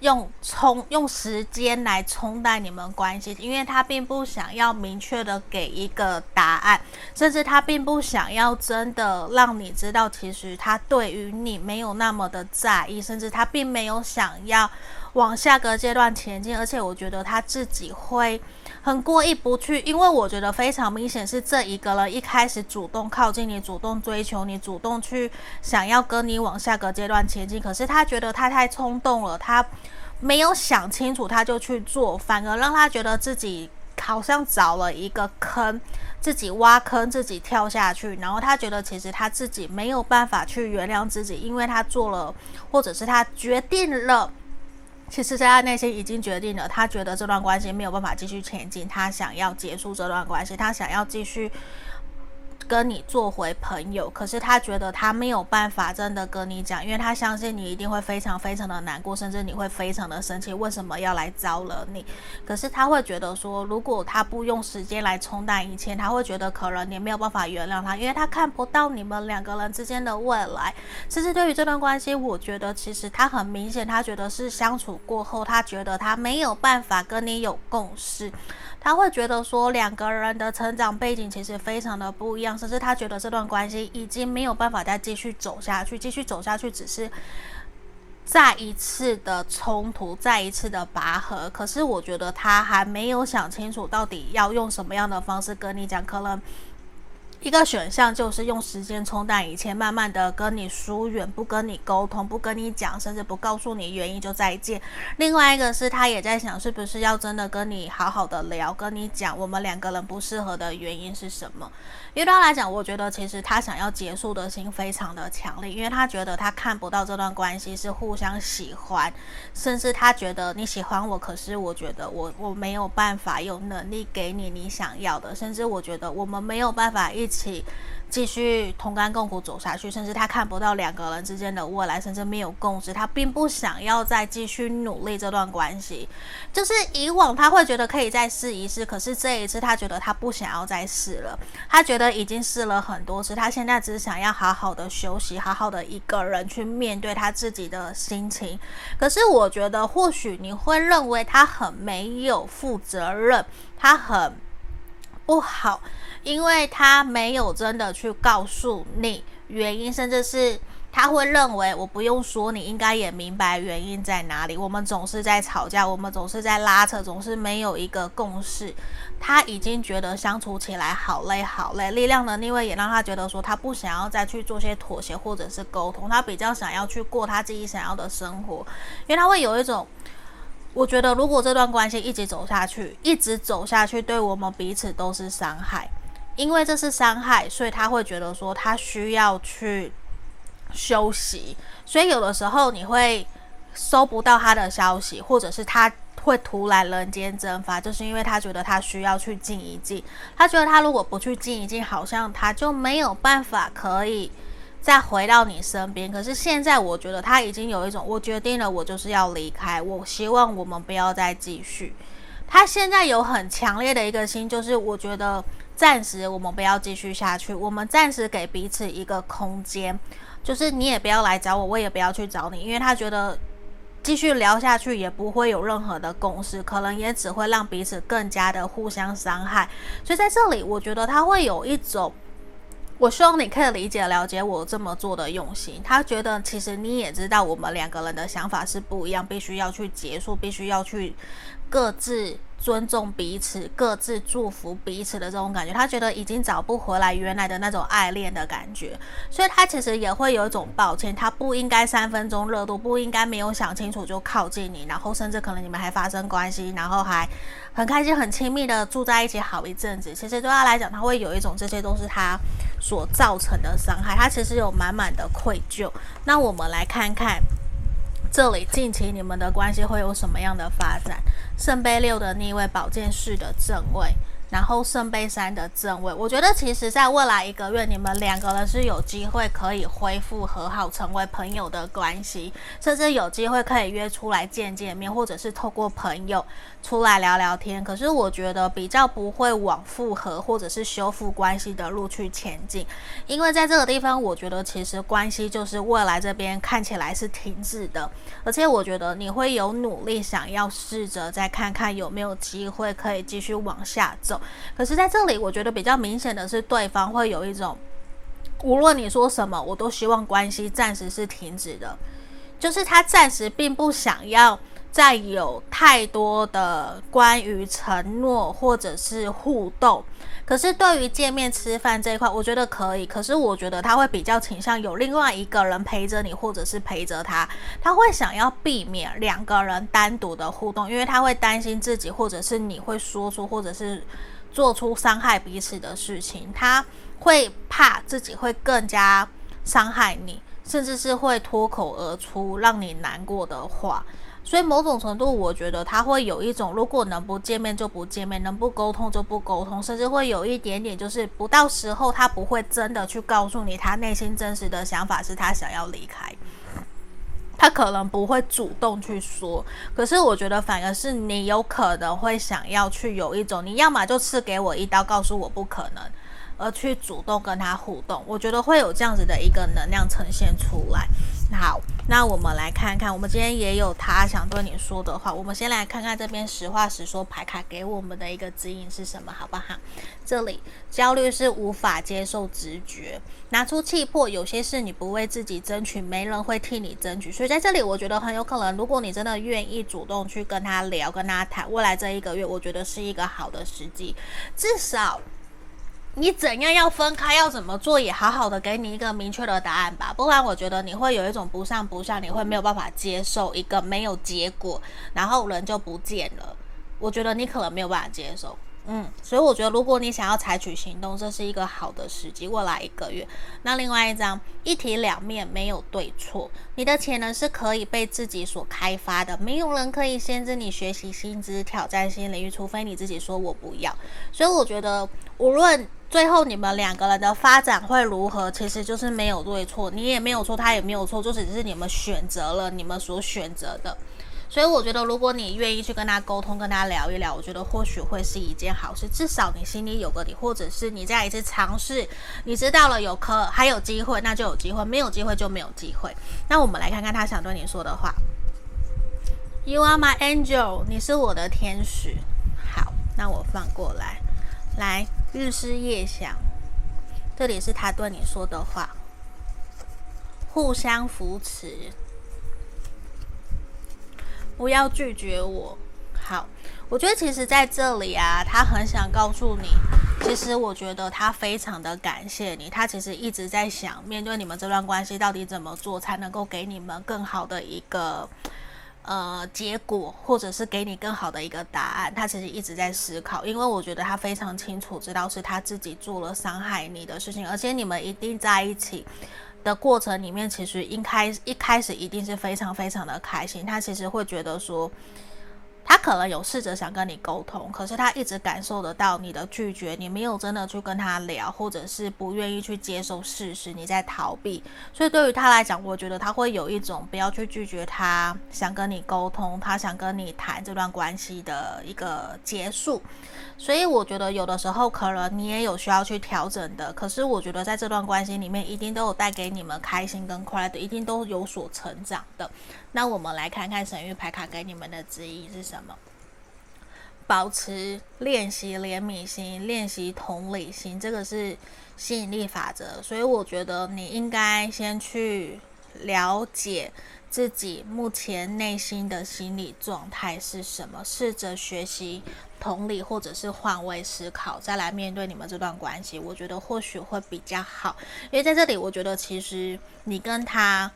用冲用时间来冲淡你们关系，因为他并不想要明确的给一个答案，甚至他并不想要真的让你知道，其实他对于你没有那么的在意，甚至他并没有想要往下个阶段前进，而且我觉得他自己会很过意不去，因为我觉得非常明显是这一个人一开始主动靠近你，主动追求你，主动去想要跟你往下个阶段前进，可是他觉得他太冲动了，他没有想清楚他就去做，反而让他觉得自己好像找了一个坑，自己挖坑自己跳下去，然后他觉得其实他自己没有办法去原谅自己，因为他做了，或者是他决定了。其实，在他内心已经决定了，他觉得这段关系没有办法继续前进，他想要结束这段关系，他想要继续。跟你做回朋友，可是他觉得他没有办法真的跟你讲，因为他相信你一定会非常非常的难过，甚至你会非常的生气，为什么要来招惹你？可是他会觉得说，如果他不用时间来冲淡一切，他会觉得可能你没有办法原谅他，因为他看不到你们两个人之间的未来。甚至对于这段关系，我觉得其实他很明显，他觉得是相处过后，他觉得他没有办法跟你有共识。他会觉得说，两个人的成长背景其实非常的不一样，甚至他觉得这段关系已经没有办法再继续走下去，继续走下去只是再一次的冲突，再一次的拔河。可是我觉得他还没有想清楚，到底要用什么样的方式跟你讲，可能。一个选项就是用时间冲淡一切，慢慢的跟你疏远，不跟你沟通，不跟你讲，甚至不告诉你原因就再见。另外一个是他也在想，是不是要真的跟你好好的聊，跟你讲我们两个人不适合的原因是什么？因为对他来讲，我觉得其实他想要结束的心非常的强烈，因为他觉得他看不到这段关系是互相喜欢，甚至他觉得你喜欢我，可是我觉得我我没有办法有能力给你你想要的，甚至我觉得我们没有办法一起。继续同甘共苦走下去，甚至他看不到两个人之间的未来，甚至没有共识。他并不想要再继续努力这段关系。就是以往他会觉得可以再试一试，可是这一次他觉得他不想要再试了。他觉得已经试了很多次，他现在只想要好好的休息，好好的一个人去面对他自己的心情。可是我觉得，或许你会认为他很没有负责任，他很不好。因为他没有真的去告诉你原因，甚至是他会认为我不用说，你应该也明白原因在哪里。我们总是在吵架，我们总是在拉扯，总是没有一个共识。他已经觉得相处起来好累好累，力量的逆位也让他觉得说他不想要再去做些妥协或者是沟通，他比较想要去过他自己想要的生活，因为他会有一种，我觉得如果这段关系一直走下去，一直走下去，对我们彼此都是伤害。因为这是伤害，所以他会觉得说他需要去休息，所以有的时候你会收不到他的消息，或者是他会突然人间蒸发，就是因为他觉得他需要去静一静，他觉得他如果不去静一静，好像他就没有办法可以再回到你身边。可是现在我觉得他已经有一种，我决定了，我就是要离开，我希望我们不要再继续。他现在有很强烈的一个心，就是我觉得。暂时我们不要继续下去，我们暂时给彼此一个空间，就是你也不要来找我，我也不要去找你，因为他觉得继续聊下去也不会有任何的共识，可能也只会让彼此更加的互相伤害。所以在这里，我觉得他会有一种，我希望你可以理解了解我这么做的用心。他觉得其实你也知道我们两个人的想法是不一样，必须要去结束，必须要去各自。尊重彼此，各自祝福彼此的这种感觉，他觉得已经找不回来原来的那种爱恋的感觉，所以他其实也会有一种抱歉，他不应该三分钟热度，不应该没有想清楚就靠近你，然后甚至可能你们还发生关系，然后还很开心、很亲密的住在一起好一阵子。其实对他来讲，他会有一种这些都是他所造成的伤害，他其实有满满的愧疚。那我们来看看。这里近期你们的关系会有什么样的发展？圣杯六的逆位，宝剑四的正位，然后圣杯三的正位，我觉得其实在未来一个月，你们两个人是有机会可以恢复和好，成为朋友的关系，甚至有机会可以约出来见见面，或者是透过朋友出来聊聊天。可是我觉得比较不会往复合或者是修复关系的路去前进，因为在这个地方，我觉得其实关系就是未来这边看起来是停滞的，而且我觉得你会有努力想要试着再看看有没有机会可以继续往下走。可是在这里，我觉得比较明显的是，对方会有一种，无论你说什么，我都希望关系暂时是停止的，就是他暂时并不想要再有太多的关于承诺或者是互动。可是对于见面吃饭这一块，我觉得可以。可是我觉得他会比较倾向有另外一个人陪着你，或者是陪着他。他会想要避免两个人单独的互动，因为他会担心自己或者是你会说出或者是做出伤害彼此的事情。他会怕自己会更加伤害你，甚至是会脱口而出让你难过的话。所以某种程度，我觉得他会有一种，如果能不见面就不见面，能不沟通就不沟通，甚至会有一点点，就是不到时候他不会真的去告诉你他内心真实的想法，是他想要离开，他可能不会主动去说。可是我觉得反而是你有可能会想要去有一种，你要么就刺给我一刀，告诉我不可能。而去主动跟他互动，我觉得会有这样子的一个能量呈现出来。好，那我们来看看，我们今天也有他想对你说的话。我们先来看看这边实话实说牌卡给我们的一个指引是什么，好不好？这里焦虑是无法接受直觉，拿出气魄。有些事你不为自己争取，没人会替你争取。所以在这里，我觉得很有可能，如果你真的愿意主动去跟他聊、跟他谈，未来这一个月，我觉得是一个好的时机，至少。你怎样要分开，要怎么做，也好好的给你一个明确的答案吧，不然我觉得你会有一种不上不下，你会没有办法接受一个没有结果，然后人就不见了。我觉得你可能没有办法接受。嗯，所以我觉得，如果你想要采取行动，这是一个好的时机。未来一个月，那另外一张一体两面，没有对错。你的潜能是可以被自己所开发的，没有人可以限制你学习新知、挑战新领域，除非你自己说我不要。所以我觉得，无论最后你们两个人的发展会如何，其实就是没有对错，你也没有错，他也没有错，就只是你们选择了你们所选择的。所以我觉得，如果你愿意去跟他沟通，跟他聊一聊，我觉得或许会是一件好事。至少你心里有个底，或者是你再一次尝试，你知道了有可还有机会，那就有机会；没有机会就没有机会。那我们来看看他想对你说的话。You are my angel，你是我的天使。好，那我放过来，来日思夜想，这里是他对你说的话，互相扶持。不要拒绝我。好，我觉得其实在这里啊，他很想告诉你，其实我觉得他非常的感谢你。他其实一直在想，面对你们这段关系，到底怎么做才能够给你们更好的一个呃结果，或者是给你更好的一个答案。他其实一直在思考，因为我觉得他非常清楚知道是他自己做了伤害你的事情，而且你们一定在一起的过程里面，其实一开一开始一定是非常非常的开心。他其实会觉得说，他可能有试着想跟你沟通，可是他一直感受得到你的拒绝，你没有真的去跟他聊，或者是不愿意去接受事实，你在逃避。所以对于他来讲，我觉得他会有一种不要去拒绝他，想跟你沟通，他想跟你谈这段关系的一个结束。所以我觉得有的时候可能你也有需要去调整的，可是我觉得在这段关系里面一定都有带给你们开心跟快乐的，一定都有所成长的。那我们来看看神域牌卡给你们的指引是什么？什么保持练习怜悯心，练习同理心，这个是吸引力法则。所以我觉得你应该先去了解。自己目前内心的心理状态是什么？试着学习同理，或者是换位思考，再来面对你们这段关系，我觉得或许会比较好。因为在这里，我觉得其实你跟他。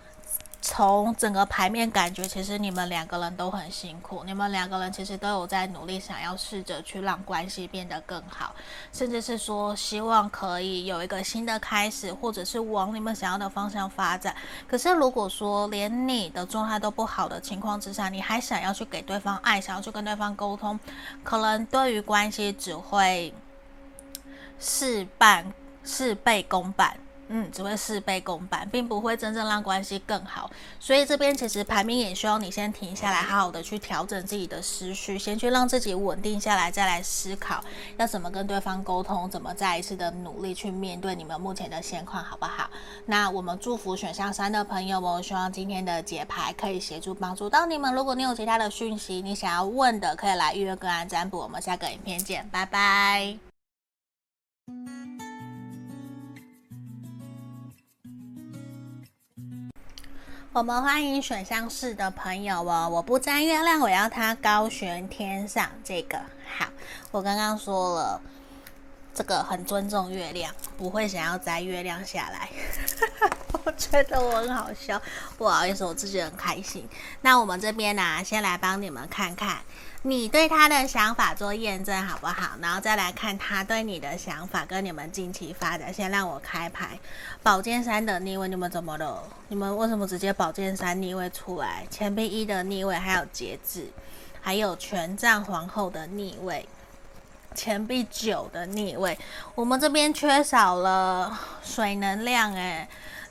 从整个牌面感觉，其实你们两个人都很辛苦，你们两个人其实都有在努力，想要试着去让关系变得更好，甚至是说希望可以有一个新的开始，或者是往你们想要的方向发展。可是如果说连你的状态都不好的情况之下，你还想要去给对方爱，想要去跟对方沟通，可能对于关系只会事半事倍功半。嗯，只会事倍功半，并不会真正让关系更好。所以这边其实排名也需要你先停下来，好好的去调整自己的思绪，先去让自己稳定下来，再来思考要怎么跟对方沟通，怎么再一次的努力去面对你们目前的现况，好不好？那我们祝福选项三的朋友们，希望今天的解牌可以协助帮助到你们。如果你有其他的讯息，你想要问的，可以来预约个案占卜。我们下个影片见，拜拜。我们欢迎选项四的朋友哦！我不摘月亮，我要它高悬天上。这个好，我刚刚说了，这个很尊重月亮，不会想要摘月亮下来。我觉得我很好笑，不好意思，我自己很开心。那我们这边呢、先来帮你们看看。你对他的想法做验证好不好？然后再来看他对你的想法跟你们近期发展。先让我开牌，宝剑三的逆位，你们怎么了？你们为什么直接宝剑三逆位出来？钱币一的逆位，还有节制，还有权杖皇后的逆位，钱币九的逆位。我们这边缺少了水能量，诶。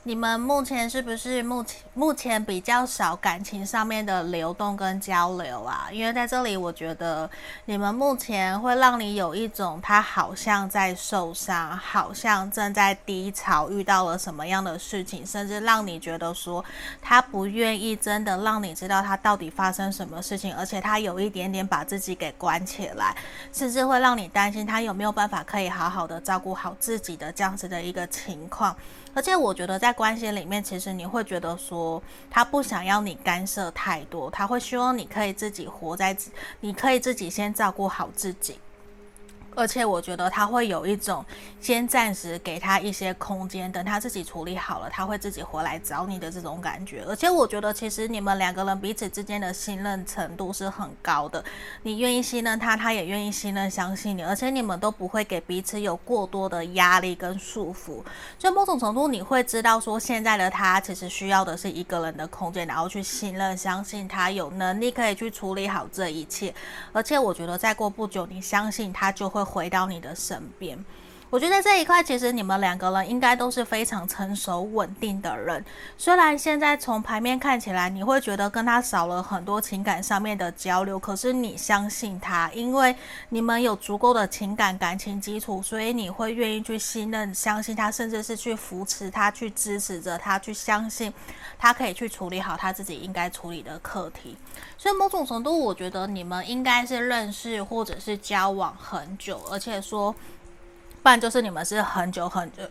你们目前是不是目前目前比较少感情上面的流动跟交流啊？因为在这里，我觉得你们目前会让你有一种他好像在受伤，好像正在低潮，遇到了什么样的事情，甚至让你觉得说他不愿意真的让你知道他到底发生什么事情，而且他有一点点把自己给关起来，甚至会让你担心他有没有办法可以好好的照顾好自己的这样子的一个情况。而且我觉得在关系里面，其实你会觉得说，他不想要你干涉太多，他会希望你可以自己活在，你可以自己先照顾好自己。而且我觉得他会有一种先暂时给他一些空间，等他自己处理好了，他会自己回来找你的这种感觉。而且我觉得其实你们两个人彼此之间的信任程度是很高的，你愿意信任他，他也愿意信任相信你，而且你们都不会给彼此有过多的压力跟束缚。所以某种程度你会知道说，现在的他其实需要的是一个人的空间，然后去信任相信他有能力可以去处理好这一切。而且我觉得再过不久，你相信他就会。回到你的身边。我觉得这一块其实你们两个人应该都是非常成熟稳定的人。虽然现在从牌面看起来，你会觉得跟他少了很多情感上面的交流，可是你相信他，因为你们有足够的情感感情基础，所以你会愿意去信任、相信他，甚至是去扶持他、去支持着他，去相信他可以去处理好他自己应该处理的课题。所以某种程度，我觉得你们应该是认识或者是交往很久，而且说。不然就是你们是很久很久。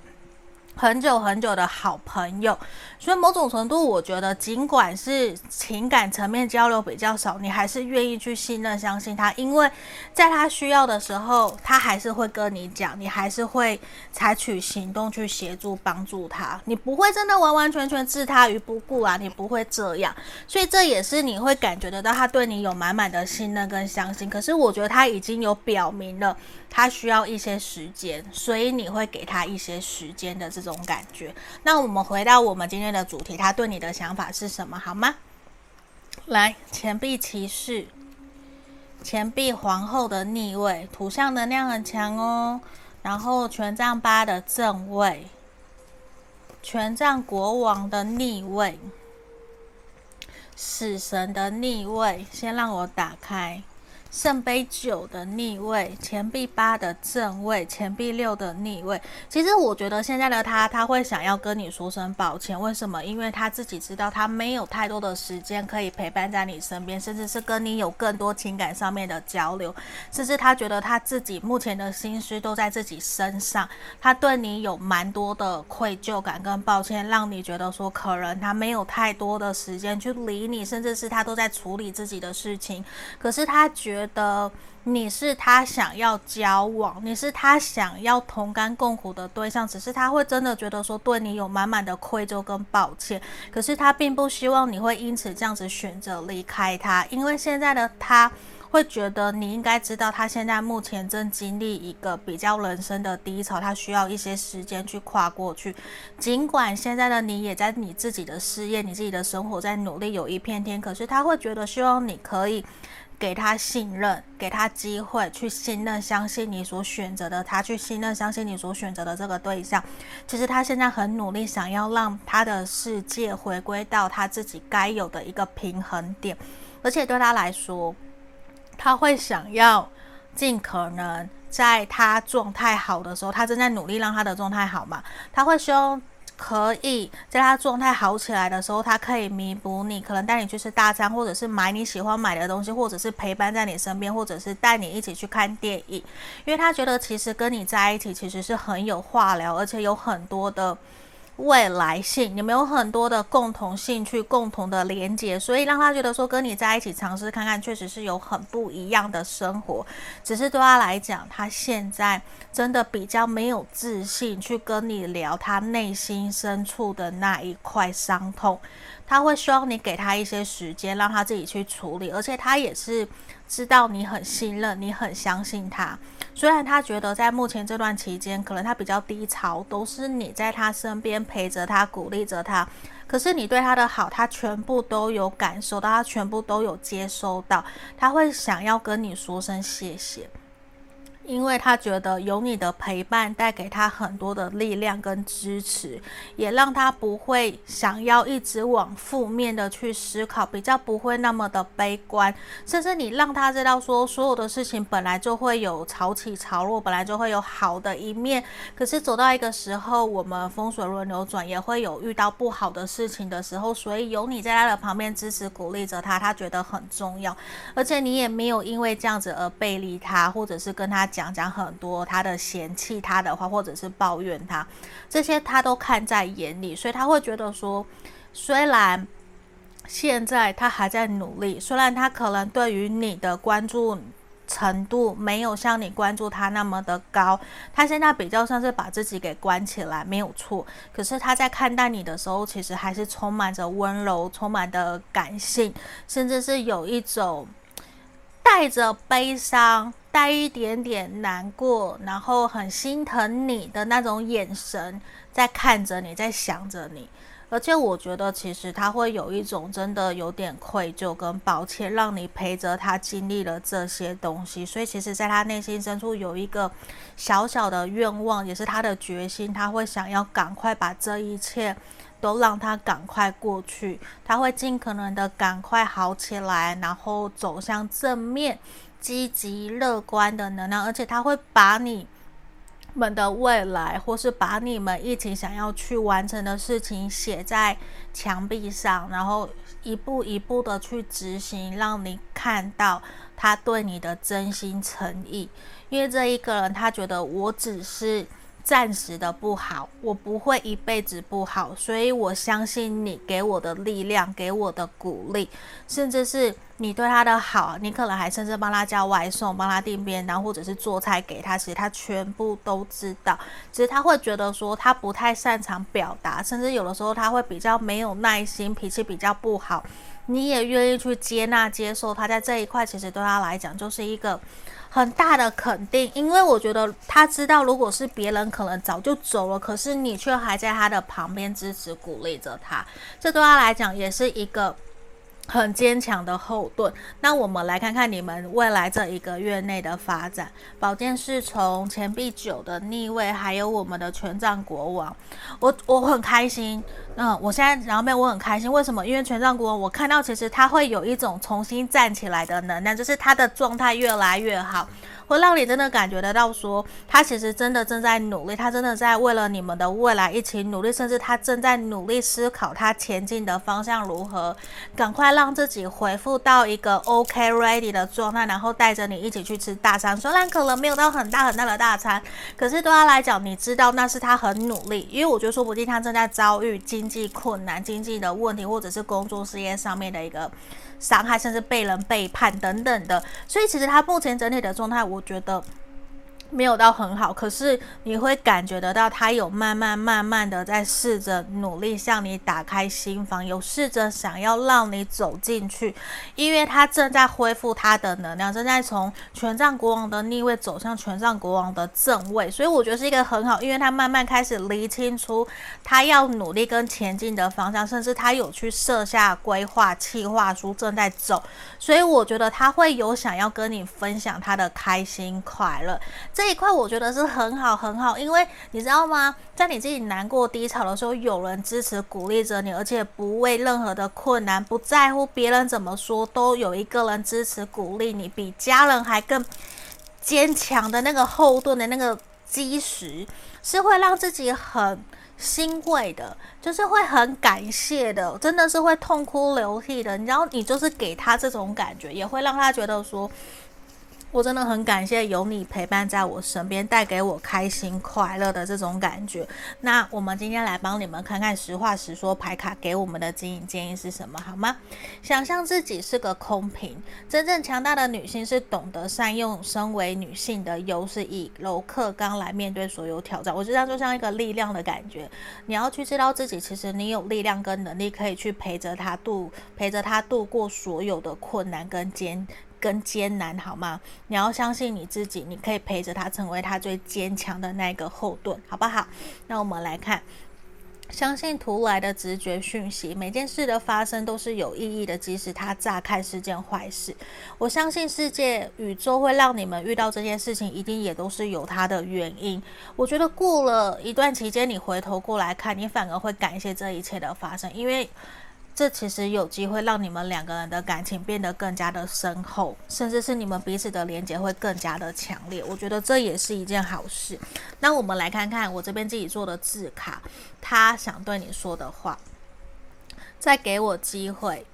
很久很久的好朋友，所以某种程度，我觉得尽管是情感层面交流比较少，你还是愿意去信任、相信他，因为在他需要的时候，他还是会跟你讲，你还是会采取行动去协助帮助他，你不会真的完完全全置他于不顾啊，你不会这样，所以这也是你会感觉得到他对你有满满的信任跟相信。可是我觉得他已经有表明了，他需要一些时间，所以你会给他一些时间的这种。这种感觉。那我们回到我们今天的主题，他对你的想法是什么？好吗？来，钱币骑士，钱币皇后的逆位，图像能量很强哦。然后权杖八的正位，权杖国王的逆位，死神的逆位。先让我打开。圣杯九的逆位，钱币八的正位，钱币六的逆位。其实我觉得现在的他，他会想要跟你说声抱歉。为什么？因为他自己知道他没有太多的时间可以陪伴在你身边，甚至是跟你有更多情感上面的交流。甚至他觉得他自己目前的心思都在自己身上，他对你有蛮多的愧疚感跟抱歉，让你觉得说可能他没有太多的时间去理你，甚至是他都在处理自己的事情。可是他觉。的你是他想要交往，你是他想要同甘共苦的对象，只是他会真的觉得说对你有满满的愧疚跟抱歉，可是他并不希望你会因此这样子选择离开他，因为现在的他会觉得你应该知道，他现在目前正经历一个比较人生的低潮，他需要一些时间去跨过去。尽管现在的你也在你自己的事业、你自己的生活在努力有一片天，可是他会觉得希望你可以。给他信任，给他机会去信任、相信你所选择的他，去信任、相信你所选择的这个对象。其实他现在很努力，想要让他的世界回归到他自己该有的一个平衡点，而且对他来说，他会想要尽可能在他状态好的时候，他正在努力让他的状态好嘛，他会希望。可以在他状态好起来的时候，他可以弥补你，可能带你去吃大餐，或者是买你喜欢买的东西，或者是陪伴在你身边，或者是带你一起去看电影，因为他觉得其实跟你在一起其实是很有话聊，而且有很多的。未来性，你们有很多的共同兴趣、共同的连接，所以让他觉得说跟你在一起尝试看看，确实是有很不一样的生活。只是对他来讲，他现在真的比较没有自信去跟你聊他内心深处的那一块伤痛。他会希望你给他一些时间，让他自己去处理，而且他也是知道你很信任，你很相信他。虽然他觉得在目前这段期间，可能他比较低潮，都是你在他身边陪着他、鼓励着他。可是你对他的好，他全部都有感受到，他全部都有接收到。他会想要跟你说声谢谢。因为他觉得有你的陪伴，带给他很多的力量跟支持，也让他不会想要一直往负面的去思考，比较不会那么的悲观。甚至你让他知道说，所有的事情本来就会有潮起潮落，本来就会有好的一面。可是走到一个时候，我们风水轮流转，也会有遇到不好的事情的时候。所以有你在他的旁边支持鼓励着他，他觉得很重要。而且你也没有因为这样子而背离他，或者是跟他。讲讲很多他的嫌弃他的话，或者是抱怨他，这些他都看在眼里，所以他会觉得说，虽然现在他还在努力，虽然他可能对于你的关注程度没有像你关注他那么的高，他现在比较像是把自己给关起来，没有错。可是他在看待你的时候，其实还是充满着温柔，充满的感性，甚至是有一种带着悲伤。带一点点难过，然后很心疼你的那种眼神，在看着你，在想着你。而且我觉得，其实他会有一种真的有点愧疚跟抱歉，让你陪着他经历了这些东西。所以，其实，在他内心深处有一个小小的愿望，也是他的决心。他会想要赶快把这一切都让他赶快过去，他会尽可能的赶快好起来，然后走向正面。积极乐观的能量，而且他会把你们的未来，或是把你们一起想要去完成的事情写在墙壁上，然后一步一步的去执行，让你看到他对你的真心诚意。因为这一个人，他觉得我只是。暂时的不好，我不会一辈子不好，所以我相信你给我的力量，给我的鼓励，甚至是你对他的好，你可能还甚至帮他叫外送，帮他订便当，或者是做菜给他，其实他全部都知道。其实他会觉得说他不太擅长表达，甚至有的时候他会比较没有耐心，脾气比较不好。你也愿意去接纳、接受他在这一块，其实对他来讲就是一个。很大的肯定，因为我觉得他知道，如果是别人，可能早就走了，可是你却还在他的旁边支持鼓励着他，这对他来讲也是一个。很坚强的后盾。那我们来看看你们未来这一个月内的发展。宝剑侍从钱币九的逆位，还有我们的权杖国王。我我很开心。嗯，我现在然后面我很开心。为什么？因为权杖国王，我看到其实他会有一种重新站起来的能量，就是他的状态越来越好。会让你真的感觉得到说，他其实真的正在努力，他真的在为了你们的未来一起努力，甚至他正在努力思考他前进的方向如何，赶快让自己恢复到一个 OK ready 的状态，然后带着你一起去吃大餐。虽然可能没有到很大很大的大餐，可是对他来讲，你知道那是他很努力，因为我觉得说不定他正在遭遇今经济困难、经济的问题，或者是工作事业上面的一个。伤害，甚至被人背叛等等的，所以其实他目前整体的状态，我觉得没有到很好，可是你会感觉得到他有慢慢慢慢的在试着努力向你打开心房，有试着想要让你走进去，因为他正在恢复他的能量，正在从权杖国王的逆位走向权杖国王的正位，所以我觉得是一个很好，因为他慢慢开始厘清出他要努力跟前进的方向，甚至他有去设下规划、计划书正在走，所以我觉得他会有想要跟你分享他的开心快乐。这一块我觉得是很好很好，因为你知道吗？在你自己难过低潮的时候，有人支持鼓励着你，而且不为任何的困难，不在乎别人怎么说，都有一个人支持鼓励你，比家人还更坚强的那个后盾的那个基石，是会让自己很欣慰的，就是会很感谢的，真的是会痛哭流涕的。你知道，你就是给他这种感觉，也会让他觉得说。我真的很感谢有你陪伴在我身边，带给我开心快乐的这种感觉。那我们今天来帮你们看看实话实说牌卡给我们的经营建议是什么，好吗？想象自己是个空瓶，真正强大的女性是懂得善用身为女性的优势，以柔克刚来面对所有挑战。我觉得就像一个力量的感觉，你要去知道自己其实你有力量跟能力，可以去陪着她度，陪着她度过所有的困难跟艰。跟艰难好吗？你要相信你自己，你可以陪着他成为他最坚强的那个后盾，好不好？那我们来看，相信突来的直觉讯息，每件事的发生都是有意义的，即使它乍看是件坏事。我相信世界宇宙会让你们遇到这件事情，一定也都是有它的原因。我觉得过了一段期间，你回头过来看，你反而会感谢这一切的发生，因为。这其实有机会让你们两个人的感情变得更加的深厚，甚至是你们彼此的连接会更加的强烈。我觉得这也是一件好事。那我们来看看我这边自己做的字卡，他想对你说的话。再给我机会，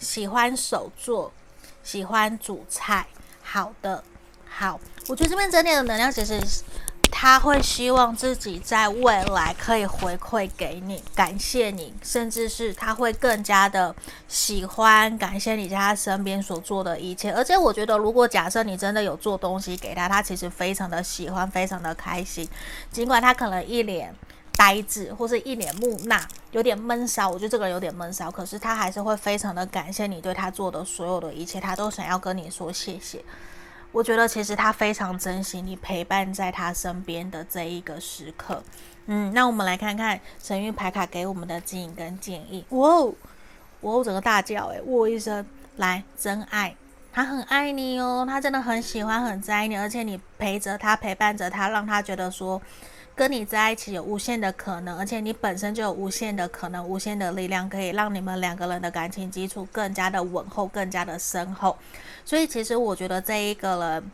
喜欢手作，喜欢煮菜。好的，好，我觉得这边整体的能量其实。他会希望自己在未来可以回馈给你，感谢你，甚至是他会更加的喜欢感谢你在他身边所做的一切。而且我觉得，如果假设你真的有做东西给他，他其实非常的喜欢，非常的开心。尽管他可能一脸呆滞，或是一脸木讷，有点闷骚，我觉得这个人有点闷骚，可是他还是会非常的感谢你对他做的所有的一切，他都想要跟你说谢谢。我觉得其实他非常珍惜你陪伴在他身边的这一个时刻。嗯，那我们来看看神谕牌卡给我们的指引跟建议。哇哦，哇哦，整个大叫诶，哇一声，来，真爱，他很爱你哦，他真的很喜欢很在意你，而且你陪着他，陪伴着他，让他觉得说。跟你在一起有无限的可能，而且你本身就有无限的可能、无限的力量，可以让你们两个人的感情基础更加的稳厚、更加的深厚。所以，其实我觉得这一个人。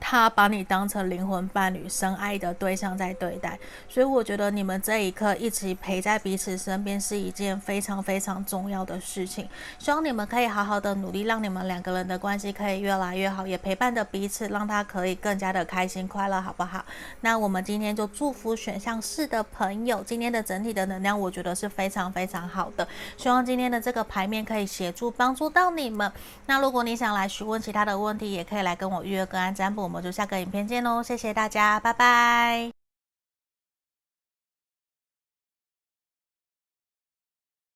他把你当成灵魂伴侣、深爱的对象在对待，所以我觉得你们这一刻一起陪在彼此身边是一件非常非常重要的事情。希望你们可以好好的努力，让你们两个人的关系可以越来越好，也陪伴着彼此，让他可以更加的开心快乐，好不好？那我们今天就祝福选项四的朋友，今天的整体的能量我觉得是非常非常好的。希望今天的这个牌面可以协助帮助到你们。那如果你想来询问其他的问题，也可以来跟我预约个案占卜。我们就下个影片见喽，谢谢大家，拜拜。